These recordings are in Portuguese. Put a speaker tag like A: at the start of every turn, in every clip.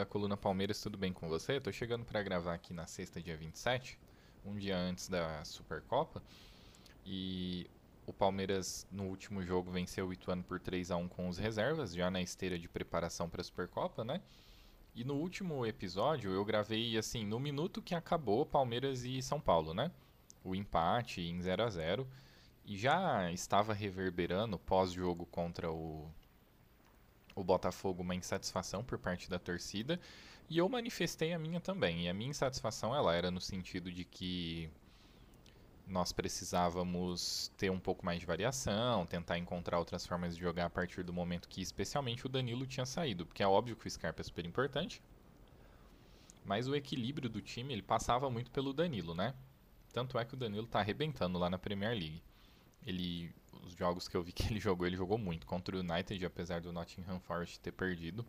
A: da Coluna Palmeiras, tudo bem com você? Eu tô chegando para gravar aqui na sexta, dia 27, um dia antes da Supercopa. E o Palmeiras, no último jogo, venceu o Ituano por 3 a 1 com os reservas, já na esteira de preparação para a Supercopa, né? E no último episódio, eu gravei, assim, no minuto que acabou Palmeiras e São Paulo, né? O empate em 0 a 0 E já estava reverberando pós-jogo contra o o Botafogo uma insatisfação por parte da torcida e eu manifestei a minha também. E a minha insatisfação ela era no sentido de que nós precisávamos ter um pouco mais de variação, tentar encontrar outras formas de jogar a partir do momento que especialmente o Danilo tinha saído, porque é óbvio que o Scarpa é super importante, mas o equilíbrio do time ele passava muito pelo Danilo, né? Tanto é que o Danilo tá arrebentando lá na Premier League. Ele os jogos que eu vi que ele jogou, ele jogou muito. Contra o United, apesar do Nottingham Forest ter perdido.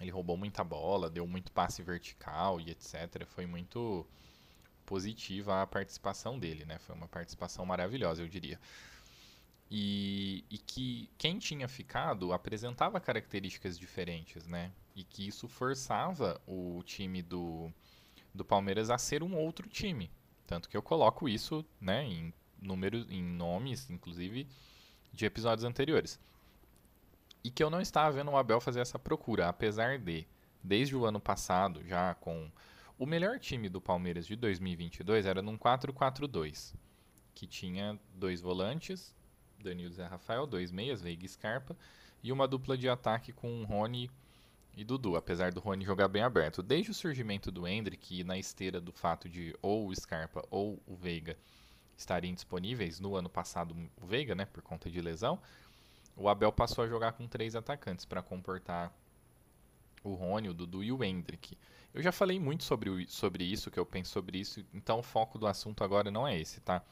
A: Ele roubou muita bola, deu muito passe vertical e etc. Foi muito positiva a participação dele, né? Foi uma participação maravilhosa, eu diria. E, e que quem tinha ficado apresentava características diferentes, né? E que isso forçava o time do, do Palmeiras a ser um outro time. Tanto que eu coloco isso né, em números, em nomes, inclusive, de episódios anteriores. E que eu não estava vendo o Abel fazer essa procura, apesar de, desde o ano passado, já com o melhor time do Palmeiras de 2022 era num 4-4-2, que tinha dois volantes, Danilo Zé Rafael, dois meias, Veiga e Scarpa, e uma dupla de ataque com Rony e Dudu, apesar do Rony jogar bem aberto. Desde o surgimento do Hendrick, na esteira do fato de ou o Scarpa ou o Veiga estarem disponíveis no ano passado o Veiga, né, por conta de lesão, o Abel passou a jogar com três atacantes para comportar o Rony, o Dudu e o Hendrick. Eu já falei muito sobre, o, sobre isso, que eu penso sobre isso, então o foco do assunto agora não é esse, tá?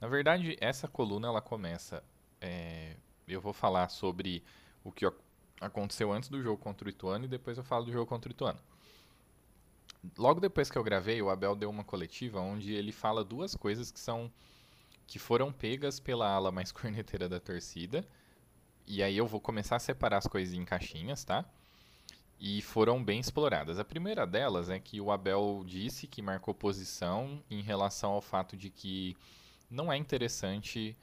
A: Na verdade, essa coluna ela começa. É, eu vou falar sobre o que aconteceu antes do jogo contra o Ituano e depois eu falo do jogo contra o Ituano logo depois que eu gravei, o Abel deu uma coletiva onde ele fala duas coisas que são que foram pegas pela ala mais corneteira da torcida. E aí eu vou começar a separar as coisas em caixinhas, tá? E foram bem exploradas. A primeira delas é que o Abel disse que marcou posição em relação ao fato de que não é interessante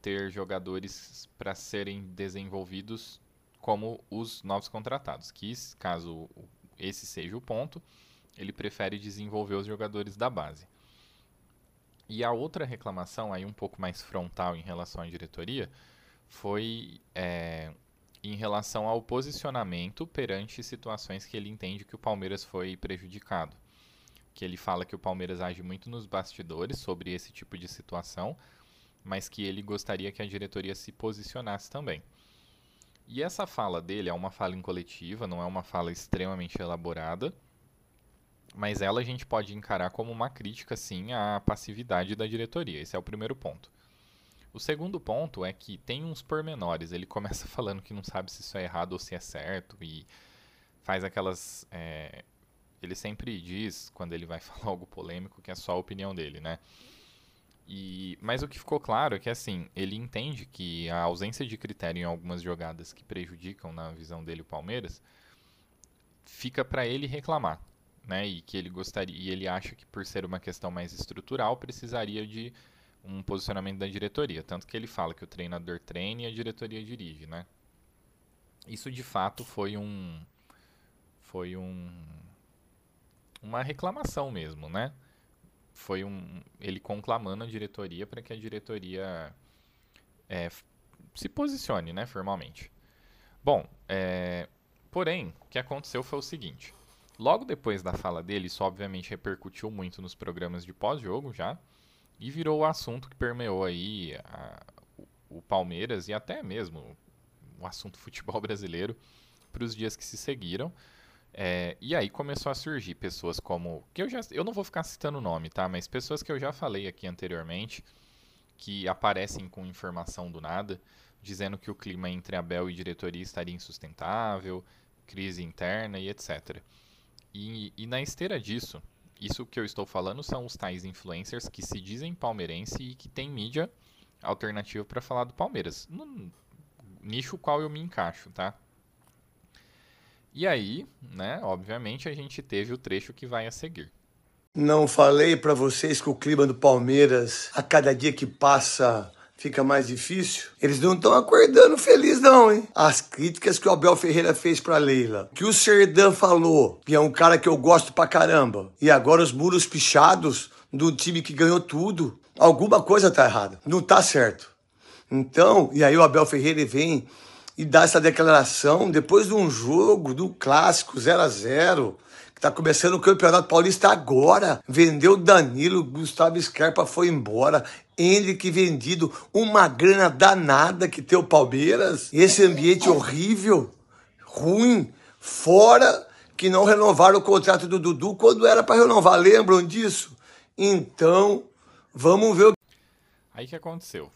A: ter jogadores para serem desenvolvidos como os novos contratados. Que caso esse seja o ponto, ele prefere desenvolver os jogadores da base. E a outra reclamação, aí um pouco mais frontal em relação à diretoria, foi é, em relação ao posicionamento perante situações que ele entende que o Palmeiras foi prejudicado. Que ele fala que o Palmeiras age muito nos bastidores sobre esse tipo de situação, mas que ele gostaria que a diretoria se posicionasse também. E essa fala dele é uma fala em coletiva, não é uma fala extremamente elaborada mas ela a gente pode encarar como uma crítica, sim, à passividade da diretoria. Esse é o primeiro ponto. O segundo ponto é que tem uns pormenores. Ele começa falando que não sabe se isso é errado ou se é certo e faz aquelas. É... Ele sempre diz, quando ele vai falar algo polêmico, que é só a opinião dele, né? E... Mas o que ficou claro é que, assim, ele entende que a ausência de critério em algumas jogadas que prejudicam, na visão dele, o Palmeiras, fica para ele reclamar né, e que ele gostaria, e ele acha que por ser uma questão mais estrutural precisaria de um posicionamento da diretoria, tanto que ele fala que o treinador treina e a diretoria dirige, né? Isso de fato foi um foi um uma reclamação mesmo, né? Foi um ele conclamando a diretoria para que a diretoria é, se posicione, né, formalmente. Bom, é, Porém, o que aconteceu foi o seguinte. Logo depois da fala dele, isso obviamente repercutiu muito nos programas de pós-jogo já, e virou o assunto que permeou aí a, o, Palmeiras e até mesmo o assunto futebol brasileiro para os dias que se seguiram. É, e aí começou a surgir pessoas como. que eu já Eu não vou ficar citando o nome, tá? Mas pessoas que eu já falei aqui anteriormente, que aparecem com informação do nada, dizendo que o clima entre Abel e diretoria estaria insustentável, crise interna e etc. E, e na esteira disso, isso que eu estou falando são os tais influencers que se dizem palmeirense e que tem mídia alternativa para falar do Palmeiras. No nicho qual eu me encaixo, tá? E aí, né, obviamente a gente teve o trecho que vai a seguir.
B: Não falei para vocês que o clima do Palmeiras, a cada dia que passa, fica mais difícil? Eles não estão acordando feliz não, hein? As críticas que o Abel Ferreira fez para Leila, que o Serdan falou, que é um cara que eu gosto pra caramba, e agora os muros pichados do time que ganhou tudo, alguma coisa tá errada, não tá certo. Então, e aí o Abel Ferreira vem e dá essa declaração depois de um jogo, do clássico 0 a 0 está começando o Campeonato Paulista agora. Vendeu Danilo, Gustavo Scarpa foi embora. Henrique vendido, uma grana danada que tem o Palmeiras. Esse ambiente horrível, ruim, fora que não renovaram o contrato do Dudu quando era para renovar. Lembram disso? Então, vamos ver o
A: Aí que aconteceu?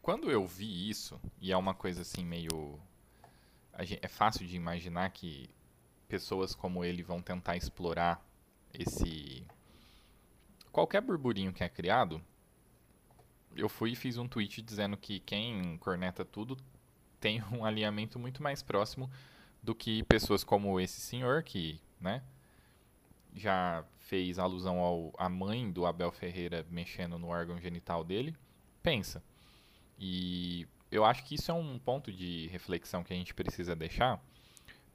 A: quando eu vi isso, e é uma coisa assim meio. É fácil de imaginar que pessoas como ele vão tentar explorar esse. Qualquer burburinho que é criado. Eu fui e fiz um tweet dizendo que quem corneta tudo tem um alinhamento muito mais próximo do que pessoas como esse senhor, que, né, já fez alusão ao, à mãe do Abel Ferreira mexendo no órgão genital dele, pensa. E eu acho que isso é um ponto de reflexão que a gente precisa deixar,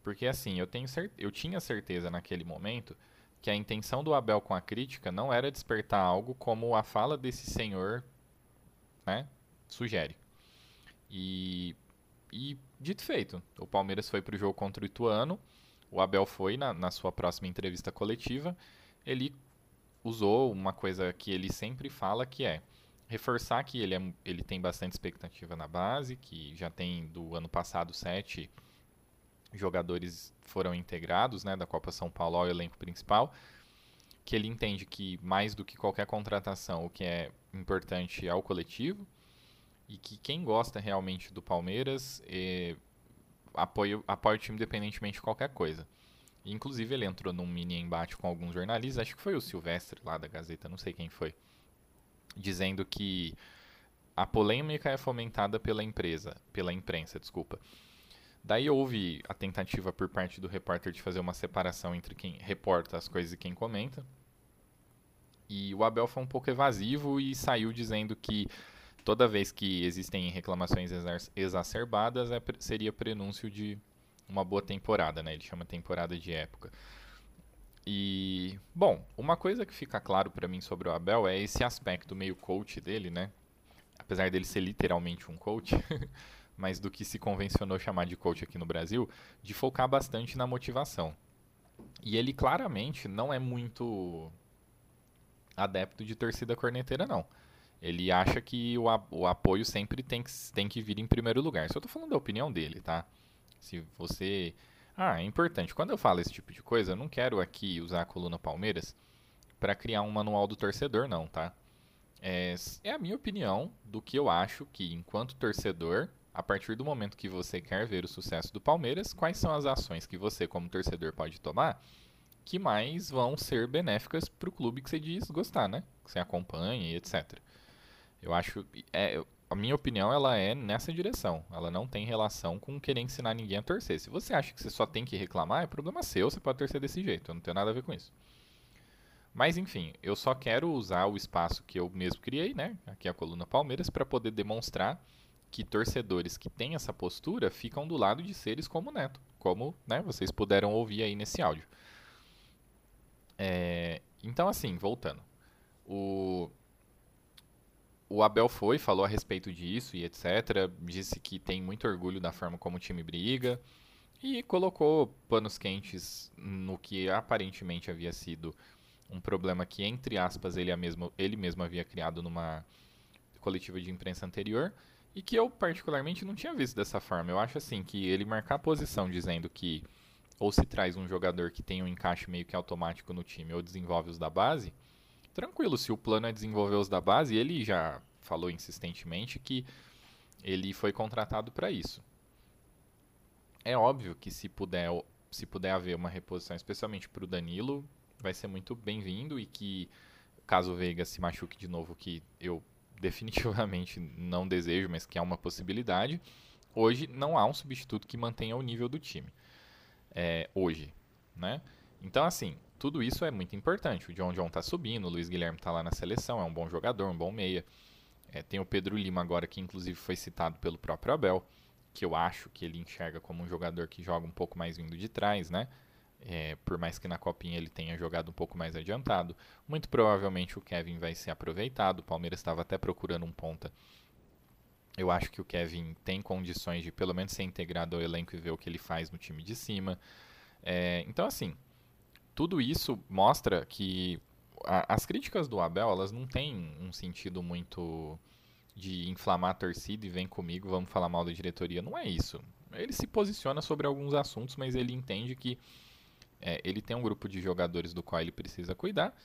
A: porque assim, eu, tenho eu tinha certeza naquele momento que a intenção do Abel com a crítica não era despertar algo como a fala desse senhor né, sugere. E, e dito feito, o Palmeiras foi para o jogo contra o Ituano, o Abel foi na, na sua próxima entrevista coletiva, ele usou uma coisa que ele sempre fala que é reforçar que ele, é, ele tem bastante expectativa na base, que já tem do ano passado sete jogadores foram integrados né, da Copa São Paulo ao elenco principal, que ele entende que mais do que qualquer contratação, o que é importante é o coletivo, e que quem gosta realmente do Palmeiras é, apoia, apoia o time independentemente de qualquer coisa. inclusive ele entrou num mini embate com alguns jornalistas, acho que foi o Silvestre lá da Gazeta, não sei quem foi dizendo que a polêmica é fomentada pela empresa, pela imprensa, desculpa. Daí houve a tentativa por parte do repórter de fazer uma separação entre quem reporta as coisas e quem comenta. E o Abel foi um pouco evasivo e saiu dizendo que toda vez que existem reclamações exacerbadas é, seria prenúncio de uma boa temporada, né? Ele chama temporada de época. E, bom, uma coisa que fica claro para mim sobre o Abel é esse aspecto meio coach dele, né? Apesar dele ser literalmente um coach, mas do que se convencionou chamar de coach aqui no Brasil, de focar bastante na motivação. E ele claramente não é muito adepto de torcida corneteira, não. Ele acha que o, o apoio sempre tem que, tem que vir em primeiro lugar. Só tô falando da opinião dele, tá? Se você ah, é importante. Quando eu falo esse tipo de coisa, eu não quero aqui usar a coluna Palmeiras para criar um manual do torcedor, não, tá? É, é a minha opinião do que eu acho que, enquanto torcedor, a partir do momento que você quer ver o sucesso do Palmeiras, quais são as ações que você, como torcedor, pode tomar que mais vão ser benéficas para o clube que você diz gostar, né? Que você acompanha e etc. Eu acho. É, a minha opinião ela é nessa direção. Ela não tem relação com querer ensinar ninguém a torcer. Se você acha que você só tem que reclamar, é problema seu, você pode torcer desse jeito. Eu não tenho nada a ver com isso. Mas enfim, eu só quero usar o espaço que eu mesmo criei, né? Aqui é a coluna Palmeiras, para poder demonstrar que torcedores que têm essa postura ficam do lado de seres como o Neto, como né, vocês puderam ouvir aí nesse áudio. É, então, assim, voltando. O, o Abel foi, falou a respeito disso e etc. Disse que tem muito orgulho da forma como o time briga, e colocou panos quentes no que aparentemente havia sido um problema que, entre aspas, ele, mesmo, ele mesmo havia criado numa coletiva de imprensa anterior e que eu particularmente não tinha visto dessa forma. Eu acho assim que ele marcar a posição dizendo que ou se traz um jogador que tem um encaixe meio que automático no time ou desenvolve os da base, tranquilo, se o plano é desenvolver os da base, ele já falou insistentemente que ele foi contratado para isso. É óbvio que se puder, se puder haver uma reposição, especialmente para o Danilo, vai ser muito bem-vindo e que caso o Veiga se machuque de novo, que eu definitivamente não desejo, mas que é uma possibilidade, hoje não há um substituto que mantenha o nível do time. É, hoje, né? Então, assim, tudo isso é muito importante. O John John está subindo, o Luiz Guilherme está lá na seleção, é um bom jogador, um bom meia. É, tem o Pedro Lima agora, que inclusive foi citado pelo próprio Abel, que eu acho que ele enxerga como um jogador que joga um pouco mais vindo de trás, né? É, por mais que na copinha ele tenha jogado um pouco mais adiantado. Muito provavelmente o Kevin vai ser aproveitado. O Palmeiras estava até procurando um ponta. Eu acho que o Kevin tem condições de pelo menos ser integrado ao elenco e ver o que ele faz no time de cima. É, então, assim, tudo isso mostra que a, as críticas do Abel elas não têm um sentido muito de inflamar a torcida e vem comigo, vamos falar mal da diretoria. Não é isso. Ele se posiciona sobre alguns assuntos, mas ele entende que é, ele tem um grupo de jogadores do qual ele precisa cuidar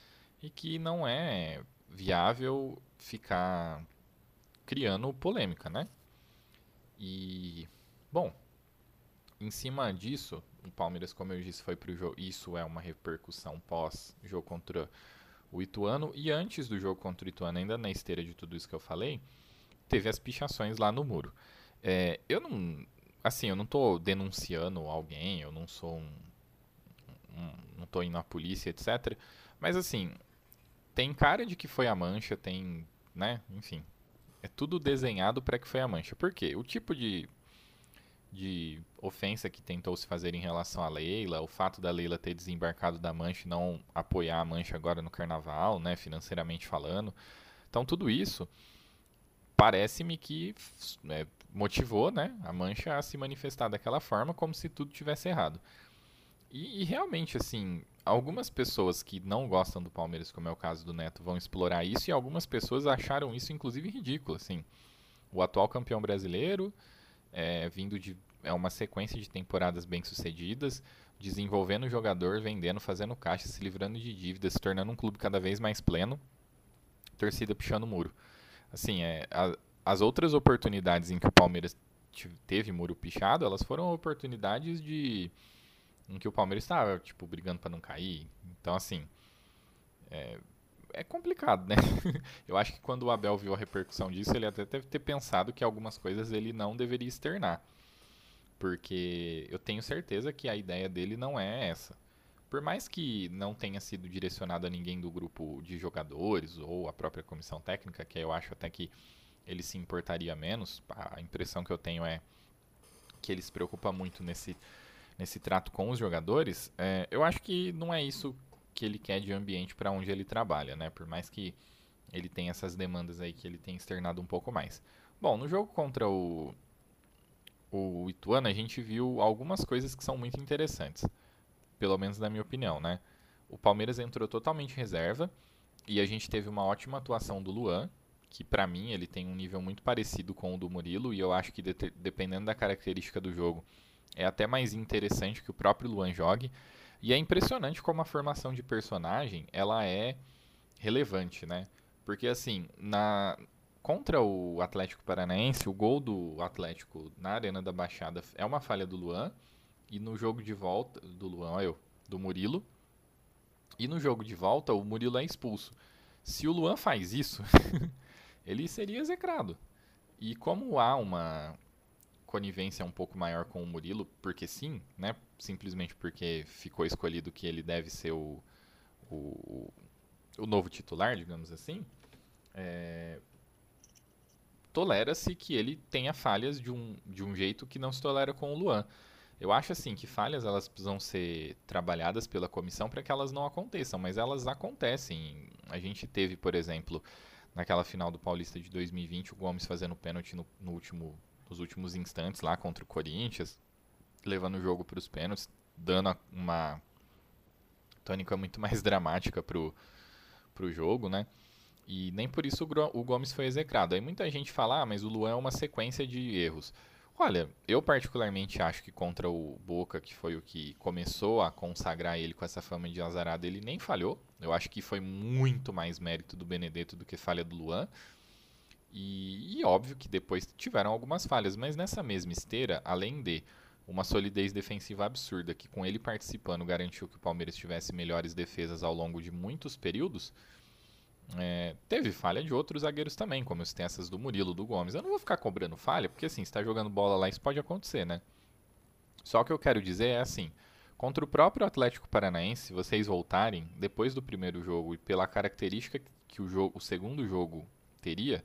A: e que não é viável ficar criando polêmica, né? E, bom, em cima disso, o Palmeiras, como eu disse, foi pro jogo. Isso é uma repercussão pós jogo contra o Ituano. E antes do jogo contra o Ituano, ainda na esteira de tudo isso que eu falei, teve as pichações lá no muro. É, eu não. Assim, eu não estou denunciando alguém, eu não sou um. Não estou indo à polícia, etc. Mas assim, tem cara de que foi a mancha, tem. né? Enfim. É tudo desenhado para que foi a mancha. Por quê? O tipo de de ofensa que tentou se fazer em relação à Leila, o fato da Leila ter desembarcado da Mancha e não apoiar a Mancha agora no Carnaval, né, financeiramente falando. Então tudo isso parece-me que né, motivou, né, a Mancha a se manifestar daquela forma, como se tudo tivesse errado. E, e realmente, assim, algumas pessoas que não gostam do Palmeiras, como é o caso do Neto, vão explorar isso e algumas pessoas acharam isso, inclusive, ridículo, assim. O atual campeão brasileiro, é, vindo de é uma sequência de temporadas bem sucedidas, desenvolvendo o jogador, vendendo, fazendo caixa, se livrando de dívidas, se tornando um clube cada vez mais pleno, torcida pichando o muro. Assim, é, a, as outras oportunidades em que o Palmeiras teve muro pichado, elas foram oportunidades de em que o Palmeiras estava tipo brigando para não cair. Então assim, é, é complicado, né? Eu acho que quando o Abel viu a repercussão disso, ele até deve ter pensado que algumas coisas ele não deveria externar. Porque eu tenho certeza que a ideia dele não é essa. Por mais que não tenha sido direcionado a ninguém do grupo de jogadores ou a própria comissão técnica, que eu acho até que ele se importaria menos, a impressão que eu tenho é que ele se preocupa muito nesse, nesse trato com os jogadores, é, eu acho que não é isso que ele quer de ambiente para onde ele trabalha, né? Por mais que ele tenha essas demandas aí que ele tem externado um pouco mais. Bom, no jogo contra o, o Ituano, a gente viu algumas coisas que são muito interessantes. Pelo menos na minha opinião, né? O Palmeiras entrou totalmente reserva e a gente teve uma ótima atuação do Luan, que para mim ele tem um nível muito parecido com o do Murilo e eu acho que de dependendo da característica do jogo é até mais interessante que o próprio Luan jogue. E é impressionante como a formação de personagem ela é relevante, né? Porque assim, na contra o Atlético Paranaense, o gol do Atlético na Arena da Baixada é uma falha do Luan e no jogo de volta do Luan, eu, do Murilo. E no jogo de volta o Murilo é expulso. Se o Luan faz isso, ele seria execrado. E como há uma conivência um pouco maior com o Murilo, porque sim, né? Simplesmente porque ficou escolhido que ele deve ser o, o, o novo titular, digamos assim. É, tolera-se que ele tenha falhas de um, de um jeito que não se tolera com o Luan. Eu acho assim que falhas elas precisam ser trabalhadas pela comissão para que elas não aconteçam, mas elas acontecem. A gente teve, por exemplo, naquela final do Paulista de 2020, o Gomes fazendo pênalti no, no último nos últimos instantes lá contra o Corinthians. levando o jogo para os pênaltis, dando uma tônica muito mais dramática pro, pro jogo, né? E nem por isso o Gomes foi execrado. Aí muita gente fala, ah, mas o Luan é uma sequência de erros. Olha, eu particularmente acho que contra o Boca, que foi o que começou a consagrar ele com essa fama de azarado, ele nem falhou. Eu acho que foi muito mais mérito do Benedetto do que falha do Luan. E, e óbvio que depois tiveram algumas falhas, mas nessa mesma esteira, além de uma solidez defensiva absurda que com ele participando garantiu que o Palmeiras tivesse melhores defesas ao longo de muitos períodos. É, teve falha de outros zagueiros também, como tem essas do Murilo, do Gomes. Eu não vou ficar cobrando falha, porque assim, está jogando bola lá, isso pode acontecer, né? Só que eu quero dizer é assim, contra o próprio Atlético Paranaense, se vocês voltarem depois do primeiro jogo e pela característica que o jogo, o segundo jogo teria,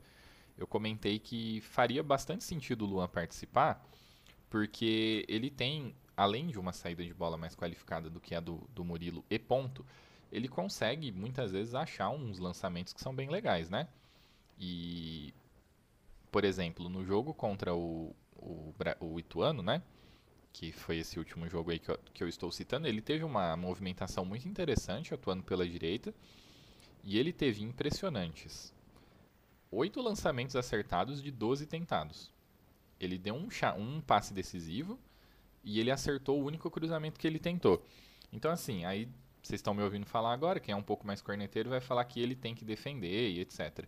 A: eu comentei que faria bastante sentido o Luan participar, porque ele tem, além de uma saída de bola mais qualificada do que a do, do Murilo e ponto, ele consegue muitas vezes achar uns lançamentos que são bem legais, né? E, por exemplo, no jogo contra o, o, o Ituano, né? Que foi esse último jogo aí que eu, que eu estou citando, ele teve uma movimentação muito interessante atuando pela direita. E ele teve impressionantes oito lançamentos acertados de 12 tentados. Ele deu um, um passe decisivo e ele acertou o único cruzamento que ele tentou. Então, assim, aí vocês estão me ouvindo falar agora, quem é um pouco mais corneteiro vai falar que ele tem que defender e etc.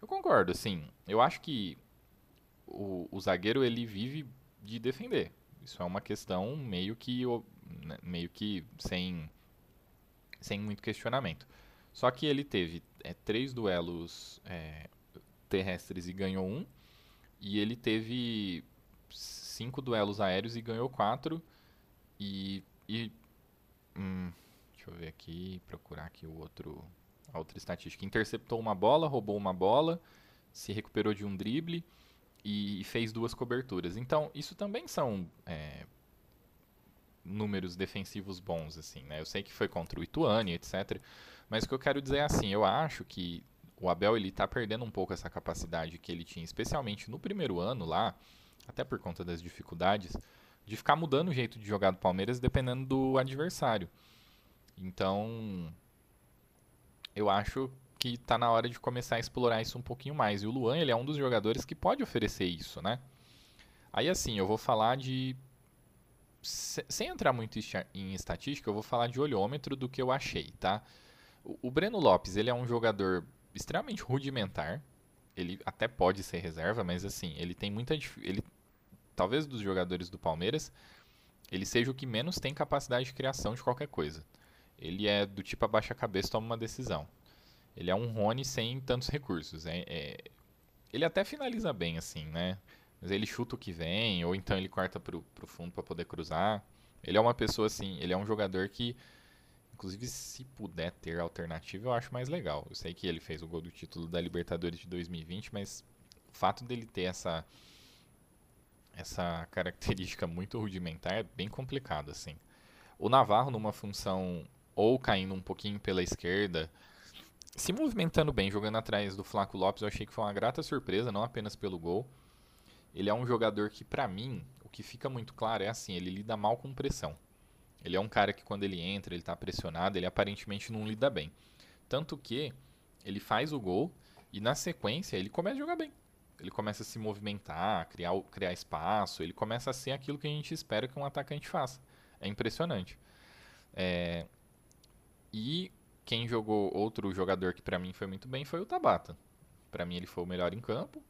A: Eu concordo, assim, eu acho que o, o zagueiro ele vive de defender. Isso é uma questão meio que né, meio que sem sem muito questionamento. Só que ele teve é, três duelos é, terrestres e ganhou um. E ele teve cinco duelos aéreos e ganhou quatro. E. e hum, deixa eu ver aqui, procurar aqui o outro. A outra estatística. Interceptou uma bola, roubou uma bola, se recuperou de um drible e fez duas coberturas. Então, isso também são é, números defensivos bons, assim, né? Eu sei que foi contra o Ituane, etc. Mas o que eu quero dizer é assim, eu acho que o Abel ele está perdendo um pouco essa capacidade que ele tinha, especialmente no primeiro ano lá, até por conta das dificuldades, de ficar mudando o jeito de jogar do Palmeiras dependendo do adversário. Então, eu acho que está na hora de começar a explorar isso um pouquinho mais. E o Luan, ele é um dos jogadores que pode oferecer isso, né? Aí assim, eu vou falar de sem entrar muito em estatística, eu vou falar de olhômetro do que eu achei, tá? O Breno Lopes, ele é um jogador extremamente rudimentar. Ele até pode ser reserva, mas assim, ele tem muita ele talvez dos jogadores do Palmeiras, ele seja o que menos tem capacidade de criação de qualquer coisa. Ele é do tipo abaixa a cabeça, toma uma decisão. Ele é um Rony sem tantos recursos. É, é... Ele até finaliza bem, assim, né? Mas ele chuta o que vem, ou então ele corta pro, pro fundo para poder cruzar. Ele é uma pessoa assim, ele é um jogador que Inclusive, se puder ter alternativa, eu acho mais legal. Eu sei que ele fez o gol do título da Libertadores de 2020, mas o fato dele ter essa essa característica muito rudimentar é bem complicado assim. O Navarro numa função ou caindo um pouquinho pela esquerda, se movimentando bem, jogando atrás do Flaco Lopes, eu achei que foi uma grata surpresa, não apenas pelo gol. Ele é um jogador que, para mim, o que fica muito claro é assim, ele lida mal com pressão. Ele é um cara que quando ele entra, ele está pressionado, ele aparentemente não lida bem. Tanto que ele faz o gol e na sequência ele começa a jogar bem. Ele começa a se movimentar, criar, criar espaço, ele começa a ser aquilo que a gente espera que um atacante faça. É impressionante. É... E quem jogou outro jogador que para mim foi muito bem foi o Tabata. Para mim ele foi o melhor em campo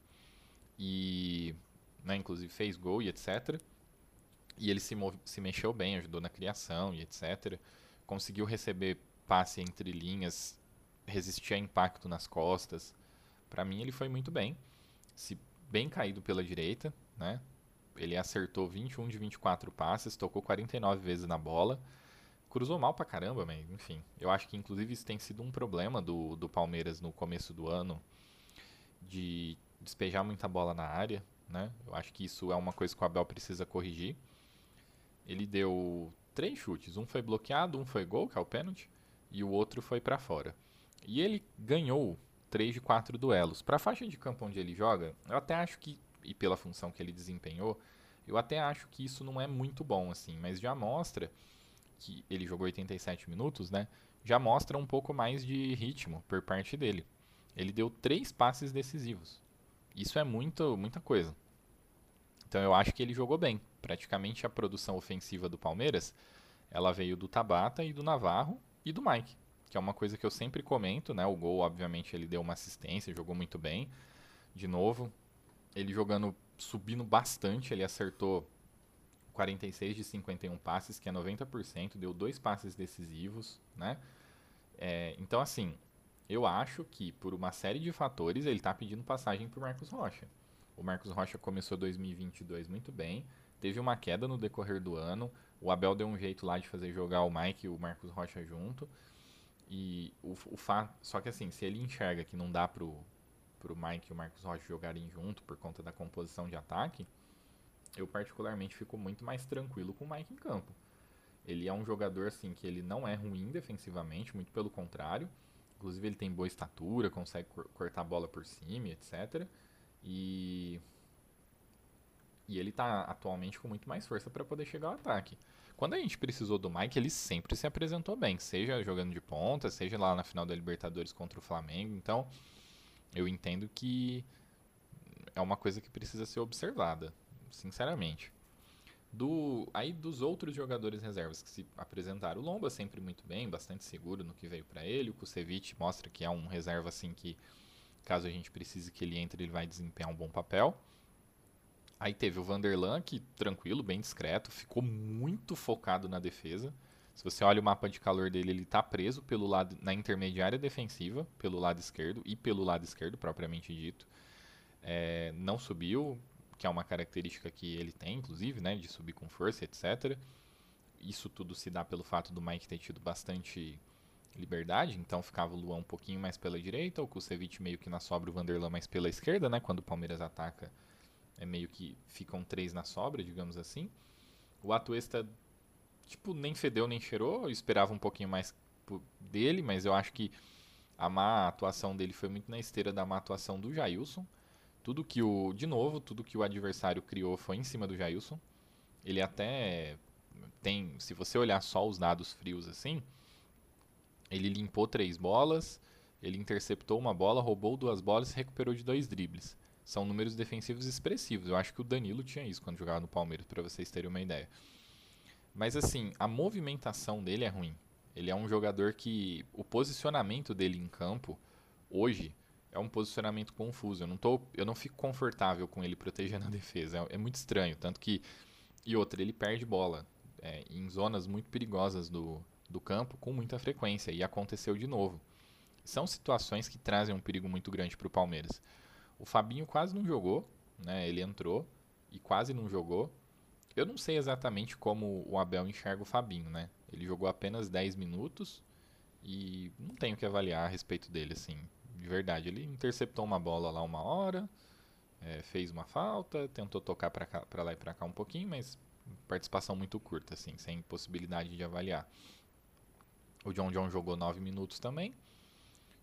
A: e, né, inclusive fez gol e etc. E ele se, se mexeu bem, ajudou na criação e etc. Conseguiu receber passe entre linhas, resistir a impacto nas costas. Para mim, ele foi muito bem. Se bem caído pela direita, né? Ele acertou 21 de 24 passes, tocou 49 vezes na bola. Cruzou mal pra caramba, mas enfim. Eu acho que inclusive isso tem sido um problema do, do Palmeiras no começo do ano de despejar muita bola na área, né? Eu acho que isso é uma coisa que o Abel precisa corrigir. Ele deu três chutes. Um foi bloqueado, um foi gol, que é o pênalti, e o outro foi para fora. E ele ganhou três de quatro duelos. Para a faixa de campo onde ele joga, eu até acho que, e pela função que ele desempenhou, Eu até acho que isso não é muito bom, assim, mas já mostra que ele jogou 87 minutos, né? Já mostra um pouco mais de ritmo por parte dele. Ele deu três passes decisivos. Isso é muito, muita coisa. Então eu acho que ele jogou bem. Praticamente a produção ofensiva do Palmeiras, ela veio do Tabata e do Navarro e do Mike, que é uma coisa que eu sempre comento, né? O gol, obviamente, ele deu uma assistência, jogou muito bem. De novo, ele jogando, subindo bastante, ele acertou 46 de 51 passes, que é 90%, deu dois passes decisivos, né? É, então, assim, eu acho que por uma série de fatores ele está pedindo passagem para o Marcos Rocha. O Marcos Rocha começou 2022 muito bem, teve uma queda no decorrer do ano. O Abel deu um jeito lá de fazer jogar o Mike e o Marcos Rocha junto. E o, o. Só que assim, se ele enxerga que não dá pro, pro Mike e o Marcos Rocha jogarem junto por conta da composição de ataque, eu particularmente fico muito mais tranquilo com o Mike em campo. Ele é um jogador assim que ele não é ruim defensivamente, muito pelo contrário. Inclusive ele tem boa estatura, consegue cortar a bola por cima, etc. E e ele está atualmente com muito mais força para poder chegar ao ataque. Quando a gente precisou do Mike, ele sempre se apresentou bem, seja jogando de ponta, seja lá na final da Libertadores contra o Flamengo. Então, eu entendo que é uma coisa que precisa ser observada, sinceramente. Do, aí dos outros jogadores reservas que se apresentaram, o Lomba sempre muito bem, bastante seguro no que veio para ele. O Kusevich mostra que é um reserva assim que, caso a gente precise que ele entre, ele vai desempenhar um bom papel. Aí teve o Vanderlan, que tranquilo, bem discreto, ficou muito focado na defesa. Se você olha o mapa de calor dele, ele está preso pelo lado na intermediária defensiva, pelo lado esquerdo e pelo lado esquerdo propriamente dito. É, não subiu, que é uma característica que ele tem, inclusive, né, de subir com força, etc. Isso tudo se dá pelo fato do Mike ter tido bastante liberdade, então ficava o Luan um pouquinho mais pela direita, o Kusevich meio que na sobra, o Vanderlan mais pela esquerda, né, quando o Palmeiras ataca, é meio que ficam três na sobra, digamos assim. O Atuesta, tipo, nem fedeu nem cheirou, eu esperava um pouquinho mais dele, mas eu acho que a má atuação dele foi muito na esteira da má atuação do Jailson. Tudo que o, de novo, tudo que o adversário criou foi em cima do Jailson. Ele até tem, se você olhar só os dados frios assim, ele limpou três bolas, ele interceptou uma bola, roubou duas bolas e recuperou de dois dribles. São números defensivos expressivos. Eu acho que o Danilo tinha isso quando jogava no Palmeiras, para vocês terem uma ideia. Mas assim, a movimentação dele é ruim. Ele é um jogador que o posicionamento dele em campo hoje é um posicionamento confuso. Eu não, tô, eu não fico confortável com ele protegendo a defesa. É, é muito estranho. Tanto que. E outra, ele perde bola é, em zonas muito perigosas do, do campo com muita frequência. E aconteceu de novo. São situações que trazem um perigo muito grande para o Palmeiras. O Fabinho quase não jogou, né? Ele entrou e quase não jogou. Eu não sei exatamente como o Abel enxerga o Fabinho, né? Ele jogou apenas 10 minutos e não tenho que avaliar a respeito dele, assim de verdade. Ele interceptou uma bola lá uma hora, é, fez uma falta, tentou tocar para lá e para cá um pouquinho, mas participação muito curta, assim, sem possibilidade de avaliar. O John John jogou 9 minutos também.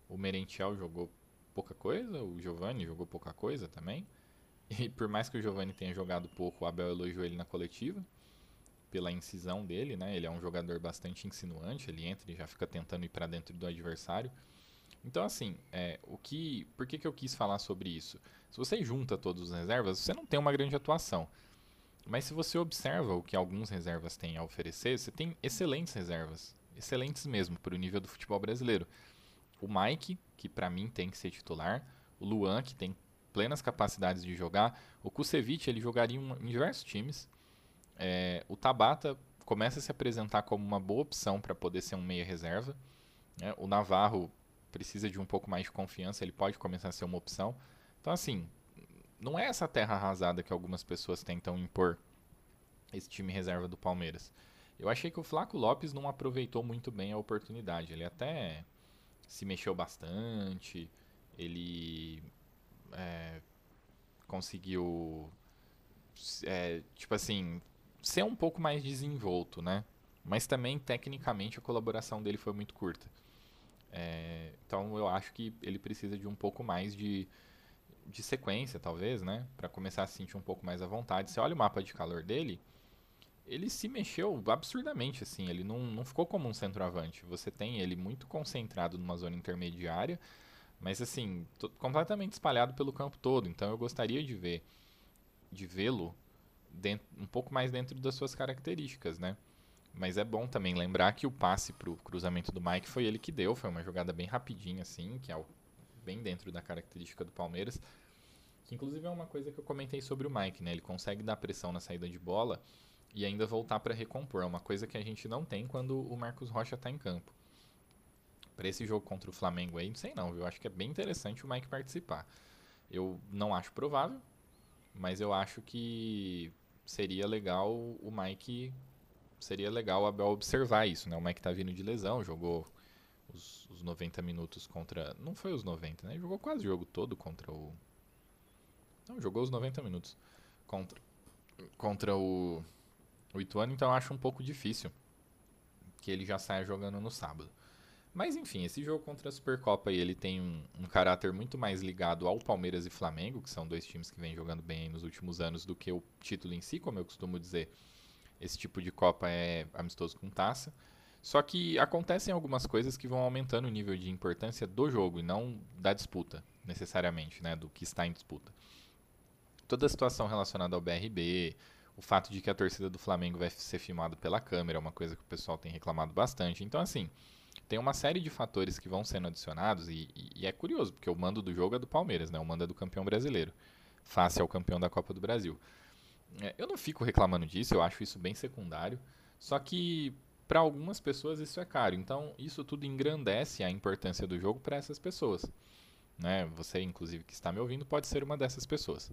A: O Merentiel jogou pouca coisa. O Giovanni jogou pouca coisa também. E por mais que o Giovanni tenha jogado pouco, o Abel elogiou ele na coletiva pela incisão dele, né? Ele é um jogador bastante insinuante, ele entra e já fica tentando ir para dentro do adversário. Então, assim, é, o que, por que, que eu quis falar sobre isso? Se você junta todos os reservas, você não tem uma grande atuação. Mas se você observa o que alguns reservas têm a oferecer, você tem excelentes reservas. Excelentes mesmo, para o nível do futebol brasileiro. O Mike, que para mim tem que ser titular. O Luan, que tem plenas capacidades de jogar. O Kusevich, ele jogaria em diversos times. É, o Tabata começa a se apresentar como uma boa opção para poder ser um meia reserva. Né? O Navarro precisa de um pouco mais de confiança, ele pode começar a ser uma opção. Então, assim, não é essa terra arrasada que algumas pessoas tentam impor esse time reserva do Palmeiras. Eu achei que o Flaco Lopes não aproveitou muito bem a oportunidade. Ele até se mexeu bastante, ele é, conseguiu, é, tipo assim, ser um pouco mais desenvolto, né? Mas também, tecnicamente, a colaboração dele foi muito curta. É, então eu acho que ele precisa de um pouco mais de, de sequência, talvez, né? Para começar a se sentir um pouco mais à vontade. Você olha o mapa de calor dele, ele se mexeu absurdamente, assim. Ele não, não ficou como um centroavante. Você tem ele muito concentrado numa zona intermediária, mas assim, completamente espalhado pelo campo todo. Então eu gostaria de ver, de vê-lo um pouco mais dentro das suas características, né? Mas é bom também lembrar que o passe para o cruzamento do Mike foi ele que deu, foi uma jogada bem rapidinha, assim, que é bem dentro da característica do Palmeiras. Que inclusive é uma coisa que eu comentei sobre o Mike, né? Ele consegue dar pressão na saída de bola e ainda voltar para recompor. É uma coisa que a gente não tem quando o Marcos Rocha está em campo. Para esse jogo contra o Flamengo aí, não sei não, viu? Acho que é bem interessante o Mike participar. Eu não acho provável, mas eu acho que seria legal o Mike. Seria legal o Abel observar isso, né? O Mike tá vindo de lesão, jogou os, os 90 minutos contra. Não foi os 90, né? Jogou quase o jogo todo contra o. Não, jogou os 90 minutos contra, contra o, o Ituano, então eu acho um pouco difícil que ele já saia jogando no sábado. Mas enfim, esse jogo contra a Supercopa aí, ele tem um, um, caráter muito mais ligado ao Palmeiras e Flamengo, que são dois times que vêm jogando bem nos últimos anos, do que o título em si, como eu costumo dizer. Esse tipo de Copa é amistoso com taça. Só que acontecem algumas coisas que vão aumentando o nível de importância do jogo e não da disputa, necessariamente, né, do que está em disputa. Toda a situação relacionada ao BRB, o fato de que a torcida do Flamengo vai ser filmada pela câmera, é uma coisa que o pessoal tem reclamado bastante. Então, assim, tem uma série de fatores que vão sendo adicionados e, e, e, é curioso, porque o mando do jogo é do Palmeiras, né? O mando é do campeão brasileiro, face ao campeão da Copa do Brasil. É, eu não fico reclamando disso, eu acho isso bem secundário, só que para algumas pessoas isso é caro. Então, isso tudo engrandece a importância do jogo para essas pessoas. Né? Você, inclusive, que está me ouvindo, pode ser uma dessas pessoas.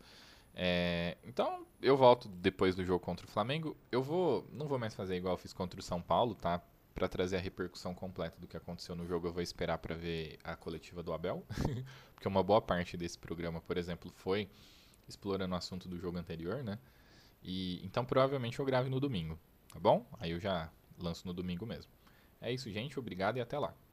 A: É, então, eu volto depois do jogo contra o Flamengo. Eu vou, não vou mais fazer igual eu fiz contra o São Paulo, tá? para trazer a repercussão completa do que aconteceu no jogo, eu vou esperar para ver a coletiva do Abel, porque uma boa parte desse programa, por exemplo, foi explorando o assunto do jogo anterior, né? E então provavelmente eu grave no domingo, tá bom? Aí eu já lanço no domingo mesmo. É isso, gente. Obrigado e até lá.